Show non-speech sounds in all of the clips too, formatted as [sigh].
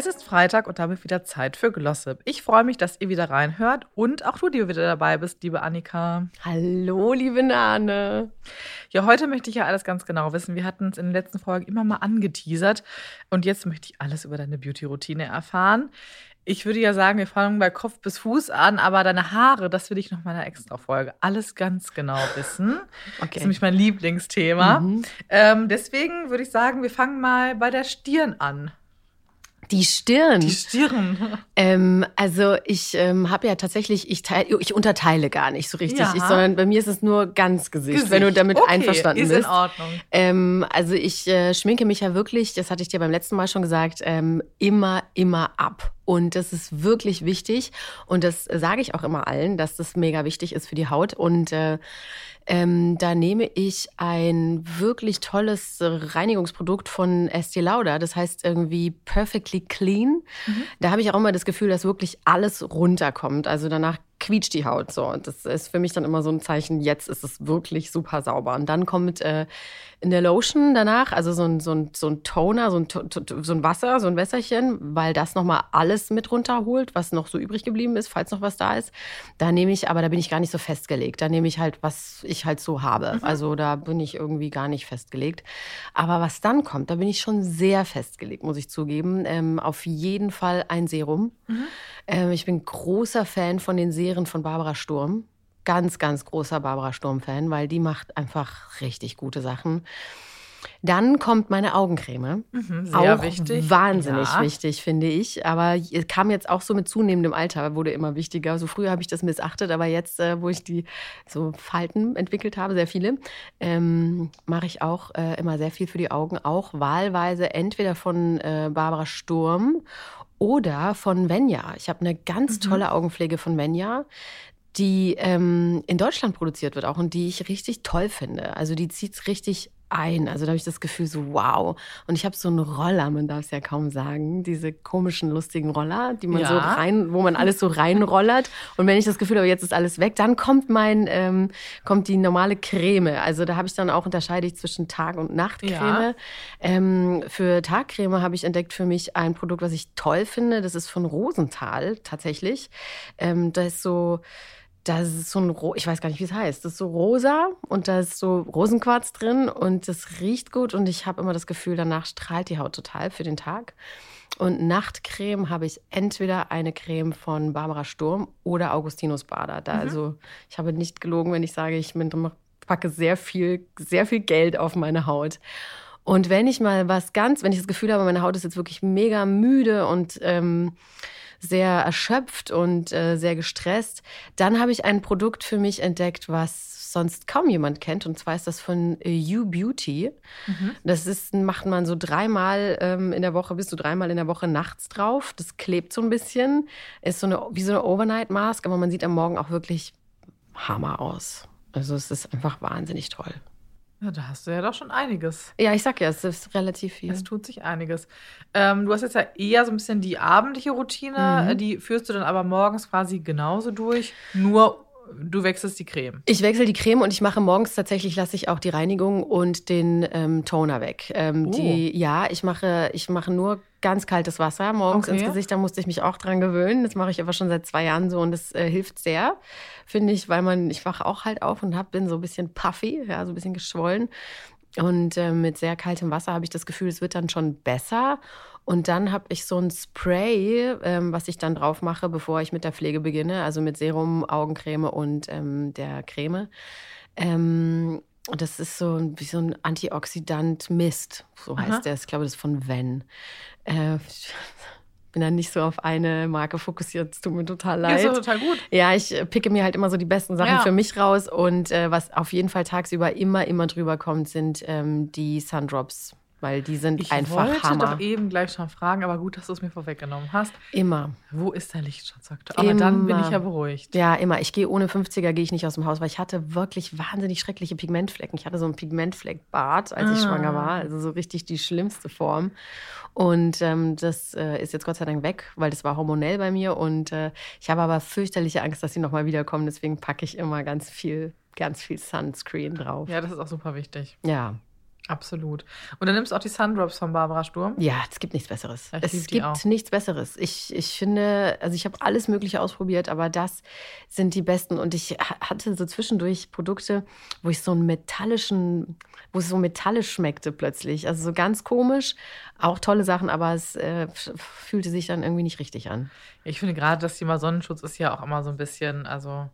Es ist Freitag und damit wieder Zeit für Glossip. Ich freue mich, dass ihr wieder reinhört und auch du, die wieder dabei bist, liebe Annika. Hallo, liebe Nane. Ja, heute möchte ich ja alles ganz genau wissen. Wir hatten es in den letzten Folgen immer mal angeteasert und jetzt möchte ich alles über deine Beauty-Routine erfahren. Ich würde ja sagen, wir fangen bei Kopf bis Fuß an, aber deine Haare, das will ich noch mal in einer extra Folge alles ganz genau wissen. Okay. Das ist nämlich mein Lieblingsthema. Mhm. Ähm, deswegen würde ich sagen, wir fangen mal bei der Stirn an. Die Stirn. Die Stirn. Ähm, also ich ähm, habe ja tatsächlich, ich, teil, ich unterteile gar nicht so richtig, ich, sondern bei mir ist es nur ganz Gesicht, Gesicht. wenn du damit okay, einverstanden ist bist. Ist in Ordnung. Ähm, also ich äh, schminke mich ja wirklich, das hatte ich dir beim letzten Mal schon gesagt, ähm, immer, immer ab. Und das ist wirklich wichtig. Und das sage ich auch immer allen, dass das mega wichtig ist für die Haut. Und äh, ähm, da nehme ich ein wirklich tolles Reinigungsprodukt von Estee Lauder. Das heißt irgendwie Perfectly Clean. Mhm. Da habe ich auch immer das Gefühl, dass wirklich alles runterkommt. Also danach quietscht die Haut so. Und das ist für mich dann immer so ein Zeichen, jetzt ist es wirklich super sauber. Und dann kommt äh, in der Lotion danach, also so ein, so ein, so ein Toner, so ein, so ein Wasser, so ein Wässerchen, weil das nochmal alles mit runterholt, was noch so übrig geblieben ist, falls noch was da ist. Da nehme ich, aber da bin ich gar nicht so festgelegt. Da nehme ich halt, was ich halt so habe. Mhm. Also da bin ich irgendwie gar nicht festgelegt. Aber was dann kommt, da bin ich schon sehr festgelegt, muss ich zugeben. Ähm, auf jeden Fall ein Serum. Mhm. Ähm, ich bin großer Fan von den Serien von Barbara Sturm. Ganz, ganz großer Barbara Sturm-Fan, weil die macht einfach richtig gute Sachen. Dann kommt meine Augencreme. Mhm, sehr auch wichtig. Wahnsinnig ja. wichtig, finde ich. Aber kam jetzt auch so mit zunehmendem Alter, wurde immer wichtiger. So früher habe ich das missachtet, aber jetzt, äh, wo ich die so Falten entwickelt habe, sehr viele, ähm, mache ich auch äh, immer sehr viel für die Augen. Auch wahlweise entweder von äh, Barbara Sturm oder von Venya. Ich habe eine ganz mhm. tolle Augenpflege von Venya die ähm, in Deutschland produziert wird auch und die ich richtig toll finde. Also die zieht es richtig ein. Also da habe ich das Gefühl so, wow. Und ich habe so einen Roller, man darf es ja kaum sagen, diese komischen, lustigen Roller, die man ja. so rein, wo man alles so reinrollert. Und wenn ich das Gefühl habe, jetzt ist alles weg, dann kommt mein, ähm, kommt die normale Creme. Also da habe ich dann auch unterscheide ich zwischen Tag- und Nachtcreme. Ja. Ähm, für Tagcreme habe ich entdeckt für mich ein Produkt, was ich toll finde. Das ist von Rosenthal tatsächlich. Ähm, das ist so da ist so ein, ich weiß gar nicht, wie es heißt. Das ist so rosa und da ist so Rosenquarz drin und das riecht gut und ich habe immer das Gefühl, danach strahlt die Haut total für den Tag. Und Nachtcreme habe ich entweder eine Creme von Barbara Sturm oder Augustinus Bader. Da, mhm. Also ich habe nicht gelogen, wenn ich sage, ich packe sehr viel, sehr viel Geld auf meine Haut. Und wenn ich mal was ganz, wenn ich das Gefühl habe, meine Haut ist jetzt wirklich mega müde und ähm, sehr erschöpft und äh, sehr gestresst. Dann habe ich ein Produkt für mich entdeckt, was sonst kaum jemand kennt. Und zwar ist das von äh, You Beauty. Mhm. Das ist, macht man so dreimal ähm, in der Woche, bis zu dreimal in der Woche nachts drauf. Das klebt so ein bisschen. Ist so eine, wie so eine Overnight Mask, aber man sieht am Morgen auch wirklich Hammer aus. Also es ist einfach wahnsinnig toll. Ja, da hast du ja doch schon einiges. Ja, ich sag ja, es ist relativ viel. Es tut sich einiges. Ähm, du hast jetzt ja eher so ein bisschen die abendliche Routine, mhm. die führst du dann aber morgens quasi genauso durch, nur du wechselst die Creme. Ich wechsle die Creme und ich mache morgens tatsächlich, lasse ich auch die Reinigung und den ähm, Toner weg. Ähm, oh. die, ja, ich mache, ich mache nur ganz kaltes Wasser morgens okay. ins Gesicht. Da musste ich mich auch dran gewöhnen. Das mache ich aber schon seit zwei Jahren so und das äh, hilft sehr, finde ich, weil man, ich wache auch halt auf und hab, bin so ein bisschen puffy, ja, so ein bisschen geschwollen. Und äh, mit sehr kaltem Wasser habe ich das Gefühl, es wird dann schon besser. Und dann habe ich so ein Spray, ähm, was ich dann drauf mache, bevor ich mit der Pflege beginne, also mit Serum, Augencreme und ähm, der Creme. Ähm, das ist so wie so ein Antioxidant Mist, so heißt Aha. der. Ich glaube, das ist von Ven. Äh, [laughs] bin dann nicht so auf eine Marke fokussiert. Es tut mir total leid. Ja, ist total gut. Ja, ich äh, picke mir halt immer so die besten Sachen ja. für mich raus. Und äh, was auf jeden Fall tagsüber immer, immer drüber kommt, sind ähm, die Sundrops weil die sind Ich einfach wollte Hammer. doch eben gleich schon fragen, aber gut, dass du es mir vorweggenommen hast. Immer. Wo ist der Lichtschutzfaktor? Aber dann bin Immer. ich ja beruhigt. Ja, immer. Ich gehe ohne 50er gehe ich nicht aus dem Haus, weil ich hatte wirklich wahnsinnig schreckliche Pigmentflecken. Ich hatte so einen Pigmentfleckbart, als ich Ah. schwanger war. Also so richtig die schlimmste Form. Und ähm, das äh, ist jetzt Gott sei Dank weg, weil das war hormonell bei mir. Und äh, ich habe aber fürchterliche Angst, dass sie nochmal wiederkommen. Deswegen packe ich immer ganz viel, ganz viel Sunscreen drauf. Ja, das ist auch super wichtig. Ja. Absolut. Und dann nimmst du auch die Sundrops von Barbara Sturm. Ja, es gibt nichts Besseres. Ich es gibt auch. nichts Besseres. Ich, ich finde, also ich habe alles Mögliche ausprobiert, aber das sind die besten. Und ich ha- hatte so zwischendurch Produkte, wo ich so einen metallischen, wo es so metallisch schmeckte plötzlich. Also so ganz komisch. Auch tolle Sachen, aber es äh, fühlte sich dann irgendwie nicht richtig an. Ich finde gerade das Thema Sonnenschutz ist ja auch immer so ein bisschen, also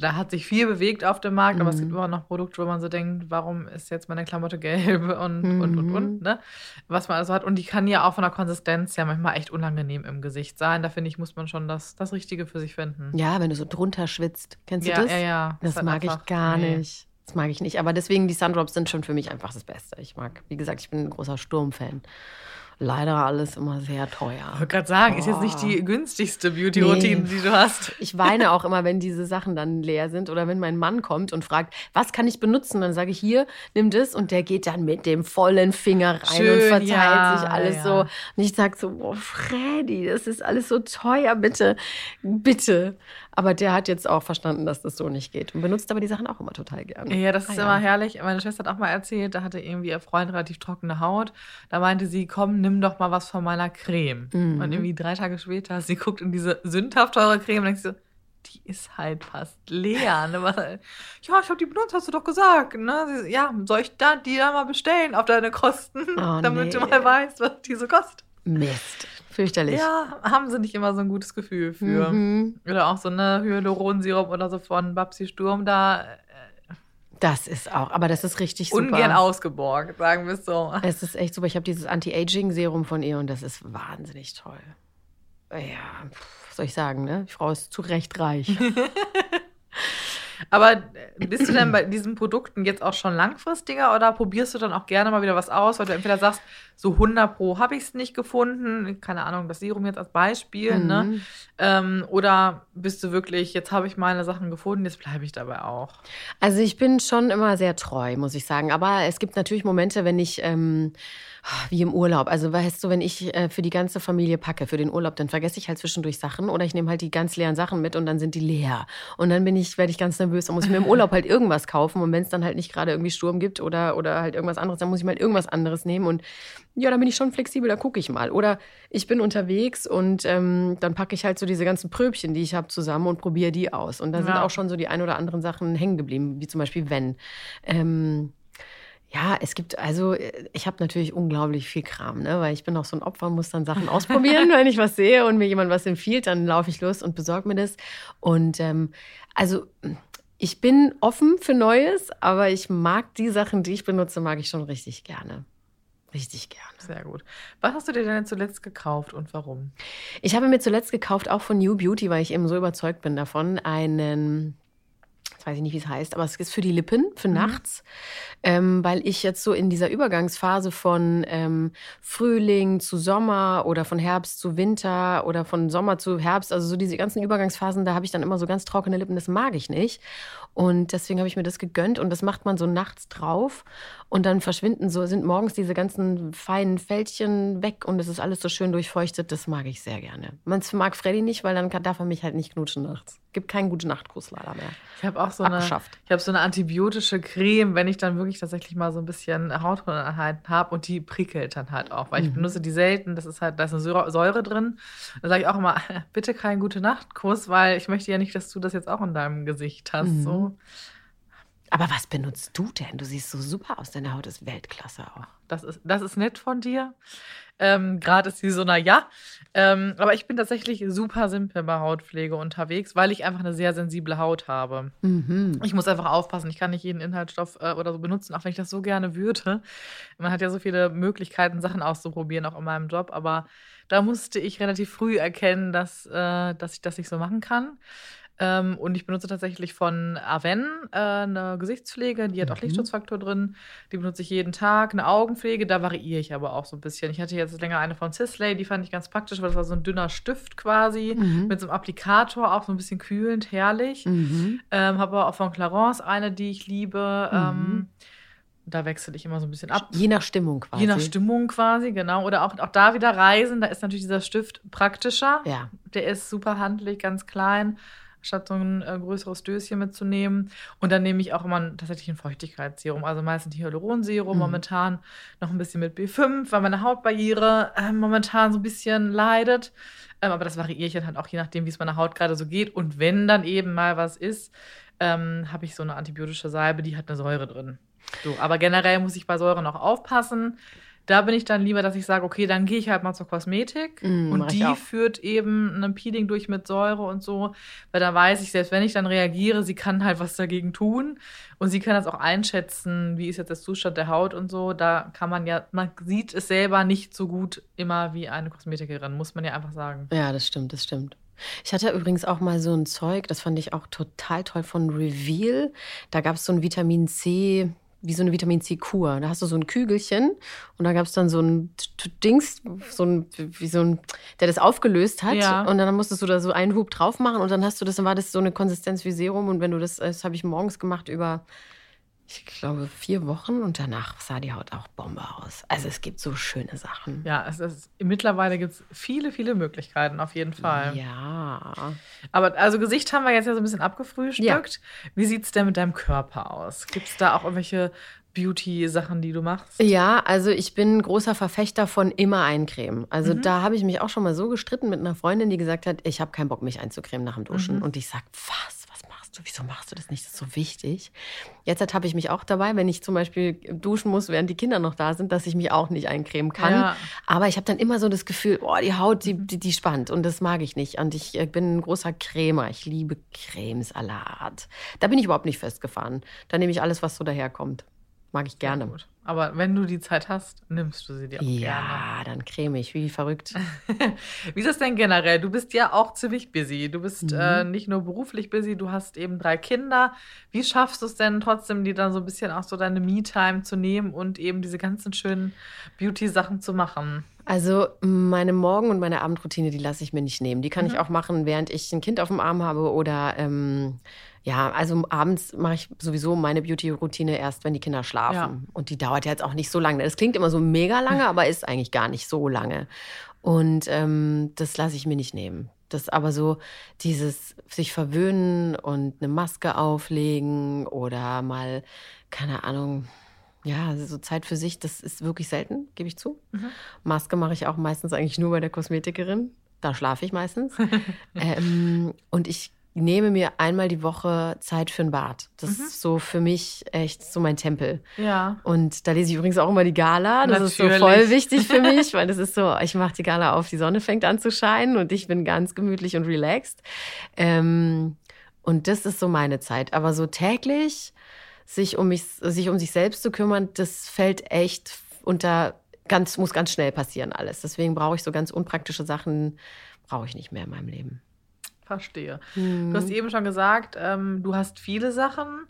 da hat sich viel bewegt auf dem Markt, aber es Mhm. gibt immer noch Produkte, wo man so denkt, warum ist jetzt meine Klamotte gelb [laughs] und, und, und, Mhm. und, ne? Was man also hat. Und die kann ja auch von der Konsistenz ja manchmal echt unangenehm im Gesicht sein. Da finde ich, muss man schon das, das Richtige für sich finden. Ja, wenn du so drunter schwitzt. Kennst du ja, das? ja, ja. Das halt mag ich einfach- gar nee. nicht. Das mag ich nicht. Aber deswegen, die Sundrops sind schon für mich einfach das Beste. Ich mag, wie gesagt, ich bin ein großer Sturmfan. Leider alles immer sehr teuer. Ich wollte gerade sagen, ist jetzt nicht Oh. die günstigste Beauty-Routine, Nee. die du hast. Ich weine auch immer, wenn diese Sachen dann leer sind oder wenn mein Mann kommt und fragt, was kann ich benutzen? Dann sage ich hier, nimm das und der geht dann mit dem vollen Finger rein Schön, und verteilt ja, sich alles ja. so. Und ich sage so, boah, Freddy, das ist alles so teuer, bitte, bitte. Aber der hat jetzt auch verstanden, dass das so nicht geht und benutzt aber die Sachen auch immer total gerne. Ja, das ist Ah, immer herrlich. Meine Schwester hat auch mal erzählt, da hatte irgendwie ihr Freund relativ trockene Haut. Da meinte sie, komm, nimm doch mal was von meiner Creme. Mhm. Und irgendwie drei Tage später, sie guckt in diese sündhaft teure Creme und denkt so, die ist halt fast leer. Ne? Ja, ich habe die benutzt, hast du doch gesagt. Ne? Sie ja, soll ich da, die da mal bestellen auf deine Kosten, Oh, [laughs] damit du nee. mal weißt, was die so kostet. Mist. Fürchterlich. Ja, haben sie nicht immer so ein gutes Gefühl für. Mhm. Oder auch so eine Hyaluronsirup oder so von Babsi Sturm da. äh, Das ist auch, aber das ist richtig super. Ungern ausgeborgt, sagen wir es so. Es ist echt super. Ich habe dieses Anti-Aging-Serum von ihr und das ist wahnsinnig toll. Ja, pf, was soll ich sagen, ne? Die Frau ist zu Recht reich. [laughs] Aber äh, bist du denn bei diesen Produkten jetzt auch schon langfristiger oder probierst du dann auch gerne mal wieder was aus, weil du entweder sagst, so 100 pro habe ich es nicht gefunden, keine Ahnung, das Serum jetzt als Beispiel, ne? Mhm. Ähm, oder bist du wirklich, jetzt habe ich meine Sachen gefunden, jetzt bleibe ich dabei auch. Also ich bin schon immer sehr treu, muss ich sagen. Aber es gibt natürlich Momente, wenn ich, ähm, wie im Urlaub, also weißt du, wenn ich äh, für die ganze Familie packe, für den Urlaub, dann vergesse ich halt zwischendurch Sachen oder ich nehme halt die ganz leeren Sachen mit und dann sind die leer. Und dann bin ich, werde ich ganz nervös und muss mir im Urlaub halt irgendwas kaufen. Und wenn es dann halt nicht gerade irgendwie Sturm gibt oder, oder halt irgendwas anderes, dann muss ich mal irgendwas anderes nehmen. Und ja, dann bin ich schon flexibel, da gucke ich mal. Oder ich bin unterwegs und ähm, dann packe ich halt so diese ganzen Pröbchen, die ich habe, zusammen und probiere die aus. Und da sind Ja. auch schon so die ein oder anderen Sachen hängen geblieben, wie zum Beispiel wenn. Ähm, ja, es gibt also, ich habe natürlich unglaublich viel Kram, ne? weil ich bin auch so ein Opfer und muss dann Sachen [laughs] ausprobieren. Wenn ich was sehe und mir jemand was empfiehlt, dann laufe ich los und besorge mir das. Und ähm, also ich bin offen für Neues, aber ich mag die Sachen, die ich benutze, mag ich schon richtig gerne. Richtig gerne. Sehr gut. Was hast du dir denn zuletzt gekauft und warum? Ich habe mir zuletzt gekauft, auch von New Beauty, weil ich eben so überzeugt bin davon, einen, weiß ich nicht, wie es heißt, aber es ist für die Lippen, für nachts, ähm, weil ich jetzt so in dieser Übergangsphase von ähm, Frühling zu Sommer oder von Herbst zu Winter oder von Sommer zu Herbst, also so diese ganzen Übergangsphasen, da habe ich dann immer so ganz trockene Lippen, das mag ich nicht. Und deswegen habe ich mir das gegönnt und das macht man so nachts drauf und dann verschwinden so, sind morgens diese ganzen feinen Fältchen weg und es ist alles so schön durchfeuchtet. Das mag ich sehr gerne. Man mag Freddy nicht, weil dann kann, darf er mich halt nicht knutschen nachts. Gibt keinen gute Nachtkuss leider mehr. Ich habe auch so eine, ich habe so eine antibiotische Creme, wenn ich dann wirklich tatsächlich mal so ein bisschen Hautunreinheiten habe und die prickelt dann halt auch, weil ich Mhm. benutze die selten. Das ist halt, da ist eine Säure, Säure drin. Da sage ich auch immer, [laughs] bitte keinen gute Nachtkuss, weil ich möchte ja nicht, dass du das jetzt auch in deinem Gesicht hast. Mhm. So. Aber was benutzt du denn? Du siehst so super aus. Deine Haut ist Weltklasse auch. Das ist, das ist nett von dir. Ähm, Gerade ist sie so, na ja. Ähm, aber ich bin tatsächlich super simpel bei Hautpflege unterwegs, weil ich einfach eine sehr sensible Haut habe. Mhm. Ich muss einfach aufpassen. Ich kann nicht jeden Inhaltsstoff äh, oder so benutzen, auch wenn ich das so gerne würde. Man hat ja so viele Möglichkeiten, Sachen auszuprobieren, auch in meinem Job. Aber da musste ich relativ früh erkennen, dass, äh, dass ich das nicht so machen kann. Ähm, und ich benutze tatsächlich von Aven äh, eine Gesichtspflege, die hat auch Mhm. Lichtschutzfaktor drin. Die benutze ich jeden Tag. Eine Augenpflege, da variiere ich aber auch so ein bisschen. Ich hatte jetzt länger eine von Sisley, die fand ich ganz praktisch, weil das war so ein dünner Stift quasi Mhm. mit so einem Applikator, auch so ein bisschen kühlend, herrlich. Mhm. Ähm, habe aber auch von Clarence eine, die ich liebe. Mhm. Ähm, da wechsle ich immer so ein bisschen ab. Je nach Stimmung quasi. Je nach Stimmung quasi, genau. Oder auch, auch da wieder reisen, da ist natürlich dieser Stift praktischer. Ja. Der ist super handlich, ganz klein, statt so ein äh, größeres Döschen mitzunehmen. Und dann nehme ich auch immer tatsächlich ein Feuchtigkeitsserum, also meistens Hyaluronserum, Mhm. momentan noch ein bisschen mit B5, weil meine Hautbarriere äh, momentan so ein bisschen leidet. Ähm, aber das variiere ich dann halt auch je nachdem, wie es meiner Haut gerade so geht. Und wenn dann eben mal was ist, ähm, habe ich so eine antibiotische Salbe, die hat eine Säure drin. So, aber generell muss ich bei Säure noch aufpassen. Da bin ich dann lieber, dass ich sage, okay, dann gehe ich halt mal zur Kosmetik Mm, und die führt eben ein Peeling durch mit Säure und so, weil da weiß ich, selbst wenn ich dann reagiere, sie kann halt was dagegen tun und sie kann das auch einschätzen, wie ist jetzt der Zustand der Haut und so. Da kann man ja, man sieht es selber nicht so gut immer wie eine Kosmetikerin, muss man ja einfach sagen. Ja, das stimmt, das stimmt. Ich hatte übrigens auch mal so ein Zeug, das fand ich auch total toll von Reveal. Da gab es so ein Vitamin C, wie so eine Vitamin C-Kur. Da hast du so ein Kügelchen und da gab es dann so ein Dings, so ein, wie so ein, der das aufgelöst hat. Ja. Und dann musstest du da so einen Hub drauf machen und dann hast du das, dann war das so eine Konsistenz wie Serum. Und wenn du das, das habe ich morgens gemacht über, ich glaube, vier Wochen und danach sah die Haut auch Bombe aus. Also es gibt so schöne Sachen. Ja, es ist, mittlerweile gibt es viele, viele Möglichkeiten, auf jeden Fall. Ja. Aber also Gesicht haben wir jetzt ja so ein bisschen abgefrühstückt. Wie sieht es denn mit deinem Körper aus? Gibt es da auch irgendwelche Beauty-Sachen, die du machst? Ja, also ich bin großer Verfechter von immer eincremen. Also Mhm. da habe ich mich auch schon mal so gestritten mit einer Freundin, die gesagt hat, ich habe keinen Bock, mich einzucremen nach dem Duschen. Mhm. Und ich sag, was, du? Wieso machst du das nicht? Das ist so wichtig. Jetzt habe ich mich auch dabei, wenn ich zum Beispiel duschen muss, während die Kinder noch da sind, dass ich mich auch nicht eincremen kann. Ja. Aber ich habe dann immer so das Gefühl, oh, die Haut, die, die, die spannt und das mag ich nicht. Und ich äh, bin ein großer Cremer. Ich liebe Cremesalat. Da bin ich überhaupt nicht festgefahren. Da nehme ich alles, was so daherkommt. Mag ich gerne. Gut. Aber wenn du die Zeit hast, nimmst du sie dir auch Ja, dann creme ich, wie verrückt. gerne. [laughs] Wie ist das denn generell? Du bist ja auch ziemlich busy. Du bist Mhm. äh, nicht nur beruflich busy, du hast eben drei Kinder. Wie schaffst du es denn trotzdem, dir dann so ein bisschen auch so deine Me-Time zu nehmen und eben diese ganzen schönen Beauty-Sachen zu machen? Also meine Morgen- und meine Abendroutine, die lasse ich mir nicht nehmen. Die kann Mhm. ich auch machen, während ich ein Kind auf dem Arm habe oder ähm, ja, also abends mache ich sowieso meine Beauty-Routine erst, wenn die Kinder schlafen. Ja. Und die dauert ja jetzt auch nicht so lange. Das klingt immer so mega lange, aber ist eigentlich gar nicht so lange. Und ähm, das lasse ich mir nicht nehmen. Das aber so dieses sich verwöhnen und eine Maske auflegen oder mal, keine Ahnung, ja, so Zeit für sich, das ist wirklich selten, gebe ich zu. Mhm. Maske mache ich auch meistens eigentlich nur bei der Kosmetikerin. Da schlafe ich meistens. [laughs] ähm, und ich nehme mir einmal die Woche Zeit für ein Bad. Das Mhm. ist so für mich echt so mein Tempel. Ja. Und da lese ich übrigens auch immer die Gala. Das ist so Natürlich. voll wichtig für [laughs] mich, weil das ist so, ich mache die Gala auf, die Sonne fängt an zu scheinen und ich bin ganz gemütlich und relaxed. Ähm, und das ist so meine Zeit. Aber so täglich sich um mich, sich um sich selbst zu kümmern, das fällt echt unter ganz, muss ganz schnell passieren alles. Deswegen brauche ich so ganz unpraktische Sachen, brauche ich nicht mehr in meinem Leben. Verstehe. Mhm. Du hast eben schon gesagt, ähm, du hast viele Sachen.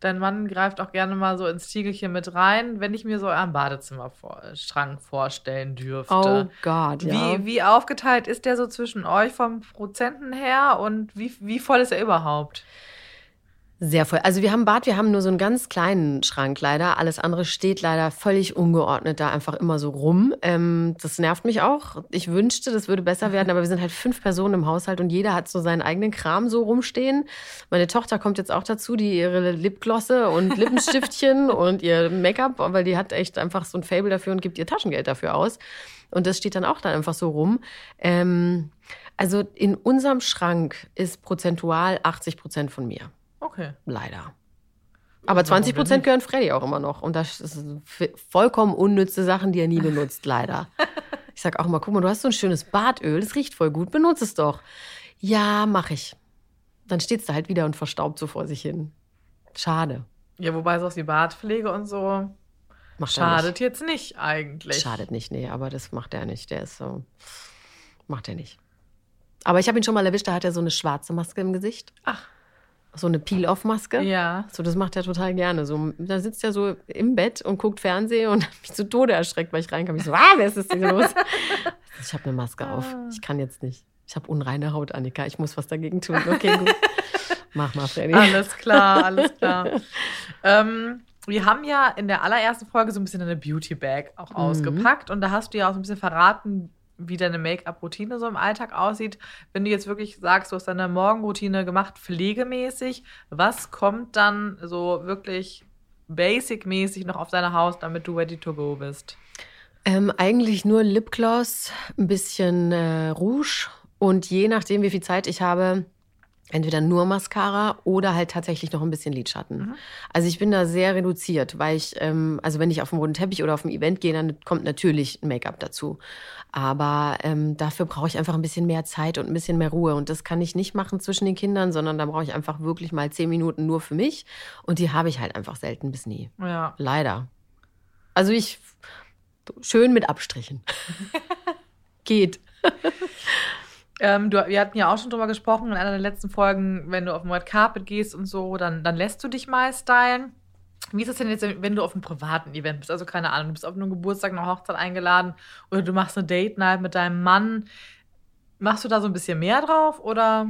Dein Mann greift auch gerne mal so ins Tiegelchen mit rein, wenn ich mir so einen Badezimmerschrank vorstellen dürfte. Oh Gott, ja. Wie, wie aufgeteilt ist der so zwischen euch vom Prozenten her und wie, wie voll ist er überhaupt? Sehr voll. Also wir haben Bad, wir haben nur so einen ganz kleinen Schrank leider. Alles andere steht leider völlig ungeordnet da einfach immer so rum. Ähm, das nervt mich auch. Ich wünschte, das würde besser werden, aber wir sind halt fünf Personen im Haushalt und jeder hat so seinen eigenen Kram so rumstehen. Meine Tochter kommt jetzt auch dazu, die ihre Lipglosse und Lippenstiftchen [laughs] und ihr Make-up, weil die hat echt einfach so ein Fable dafür und gibt ihr Taschengeld dafür aus. Und das steht dann auch dann einfach so rum. Ähm, also in unserem Schrank ist prozentual 80 Prozent von mir. Okay. Leider. Aber Warum 20 denn Prozent nicht? gehören Freddy auch immer noch. Und das sind vollkommen unnütze Sachen, die er nie benutzt, leider. [laughs] Ich sag auch mal, guck mal, du hast so ein schönes Badöl, das riecht voll gut, benutze es doch. Ja, mach ich. Dann steht's da halt wieder und verstaubt so vor sich hin. Schade. Ja, wobei so die Badpflege und so Macht schadet jetzt nicht eigentlich. nicht. Schadet nicht, nee, aber das macht er nicht. Der ist so. Macht er nicht. Aber ich habe ihn schon mal erwischt, da hat er so eine schwarze Maske im Gesicht. Ach. So eine Peel-Off-Maske. Ja. So, das macht er total gerne. So, da sitzt er so im Bett und guckt Fernsehen und [laughs] hat mich zu Tode erschreckt, weil ich reinkam. Ich so, ah, wer ist das denn los? [laughs] Ich habe eine Maske auf. Ich kann jetzt nicht. Ich habe unreine Haut, Annika. Ich muss was dagegen tun. Okay, gut. [laughs] Mach mal, Freddy. Alles klar, alles klar. ähm, wir haben ja in der allerersten Folge so ein bisschen eine Beauty Bag auch ausgepackt und da hast du ja auch so ein bisschen verraten, wie deine Make-up-Routine so im Alltag aussieht. Wenn du jetzt wirklich sagst, du hast deine Morgenroutine gemacht, pflegemäßig, was kommt dann so wirklich basic-mäßig noch auf deine Haus, damit du ready to go bist? Ähm, eigentlich nur Lipgloss, ein bisschen äh, Rouge und je nachdem, wie viel Zeit ich habe, entweder nur Mascara oder halt tatsächlich noch ein bisschen Lidschatten. Also ich bin da sehr reduziert, weil ich, ähm, also wenn ich auf dem roten Teppich oder auf dem Event gehe, dann kommt natürlich Make-up dazu. Aber ähm, dafür brauche ich einfach ein bisschen mehr Zeit und ein bisschen mehr Ruhe. Und das kann ich nicht machen zwischen den Kindern, sondern da brauche ich einfach wirklich mal zehn Minuten nur für mich. Und die habe ich halt einfach selten bis nie. Ja. Leider. Also ich schön mit Abstrichen. [laughs] Geht. Ähm, du, wir hatten ja auch schon drüber gesprochen in einer der letzten Folgen, wenn du auf dem Red Carpet gehst und so, dann, dann lässt du dich mal stylen. Wie ist das denn jetzt, wenn du auf einem privaten Event bist? Also keine Ahnung, du bist auf einem Geburtstag, eine Hochzeit eingeladen oder du machst eine Date Night mit deinem Mann. Machst du da so ein bisschen mehr drauf oder?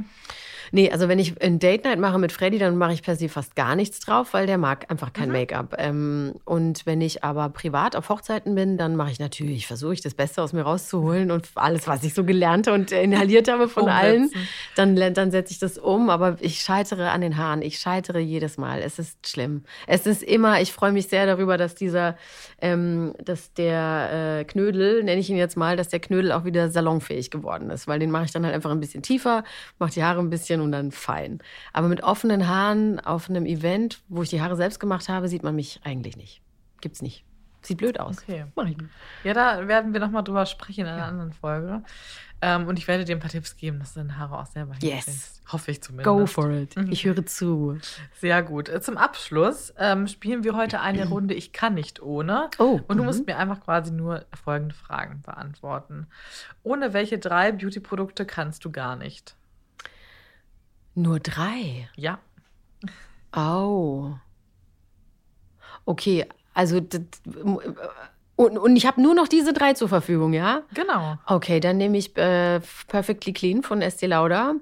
Nee, also wenn ich ein Date Night mache mit Freddy, dann mache ich per se fast gar nichts drauf, weil der mag einfach kein Make-up. Ähm, und wenn ich aber privat auf Hochzeiten bin, dann mache ich natürlich, versuche ich das Beste aus mir rauszuholen und alles, was ich so gelernt und inhaliert habe von allen, Umsetzen. dann, dann setze ich das um. Aber ich scheitere an den Haaren. Ich scheitere jedes Mal. Es ist schlimm. Es ist immer, ich freue mich sehr darüber, dass dieser, ähm, dass der äh, Knödel, nenne ich ihn jetzt mal, dass der Knödel auch wieder salonfähig geworden ist, weil den mache ich dann halt einfach ein bisschen tiefer, mache die Haare ein bisschen und dann fein. Aber mit offenen Haaren auf einem Event, wo ich die Haare selbst gemacht habe, sieht man mich eigentlich nicht. Gibt's nicht. Sieht blöd aus. Okay. Mach ich. Ja, da werden wir nochmal drüber sprechen in einer anderen Folge. Ähm, und ich werde dir ein paar Tipps geben, dass du deine Haare auch selber Yes. hinkriegst. Hoffe ich zumindest. Go for it. Ich höre zu. Sehr gut. Äh, Zum Abschluss ähm, spielen wir heute eine Runde Ich kann nicht ohne. Oh, Und du mhm. musst mir einfach quasi nur folgende Fragen beantworten. Ohne welche drei Beauty-Produkte kannst du gar nicht? Nur drei. Ja. Au. Okay, also und, und ich habe nur noch diese drei zur Verfügung, ja? Genau. Okay, dann nehme ich äh, Perfectly Clean von Estee Lauder,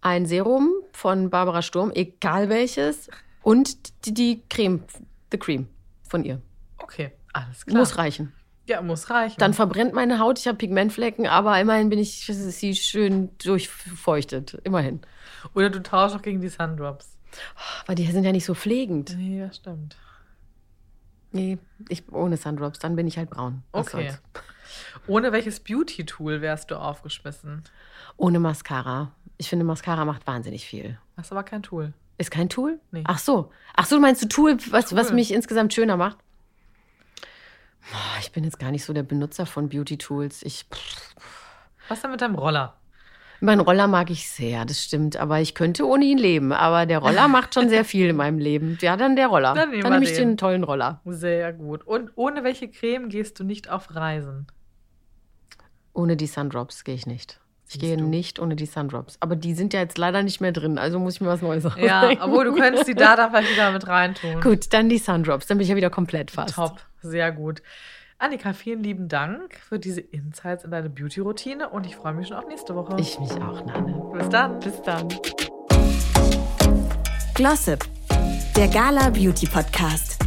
ein Serum von Barbara Sturm, egal welches, und die, die Creme, The Cream von ihr. Okay, alles klar. Muss reichen. Ja, muss reichen. Dann verbrennt meine Haut, ich habe Pigmentflecken, aber immerhin bin ich sie schön durchfeuchtet. Immerhin. Oder du tauschst auch gegen die Sundrops. Aber die sind ja nicht so pflegend. Nee, das stimmt. Nee, ich ohne Sundrops, dann bin ich halt braun. Was Okay. soll's. Ohne welches Beauty-Tool wärst du aufgeschmissen? Ohne Mascara. Ich finde, Mascara macht wahnsinnig viel. Hast aber kein Tool. Ist kein Tool? Nee. Ach so. Ach so, meinst du Tool, was, was Tool. mich insgesamt schöner macht? Ich bin jetzt gar nicht so der Benutzer von Beauty-Tools. Ich, Was denn mit deinem Roller? Meinen Roller mag ich sehr, das stimmt. Aber ich könnte ohne ihn leben. Aber der Roller macht schon sehr viel in meinem Leben. Ja, dann der Roller. Dann dann nehme ich den. den tollen Roller. Sehr gut. Und ohne welche Creme gehst du nicht auf Reisen? Ohne die Sundrops gehe ich nicht. Ich gehe du. nicht ohne die Sundrops. Aber die sind ja jetzt leider nicht mehr drin, also muss ich mir was Neues Ja, ausdenken. obwohl du könntest die [laughs] da dann vielleicht wieder mit reintun. Gut, dann die Sundrops. Dann bin ich ja wieder komplett fast. Top, sehr gut. Annika, vielen lieben Dank für diese Insights in deine Beauty-Routine und ich freue mich schon auf nächste Woche. Ich mich auch, Nanne. Bis dann. Bis dann. Glossip, der Gala Beauty Podcast.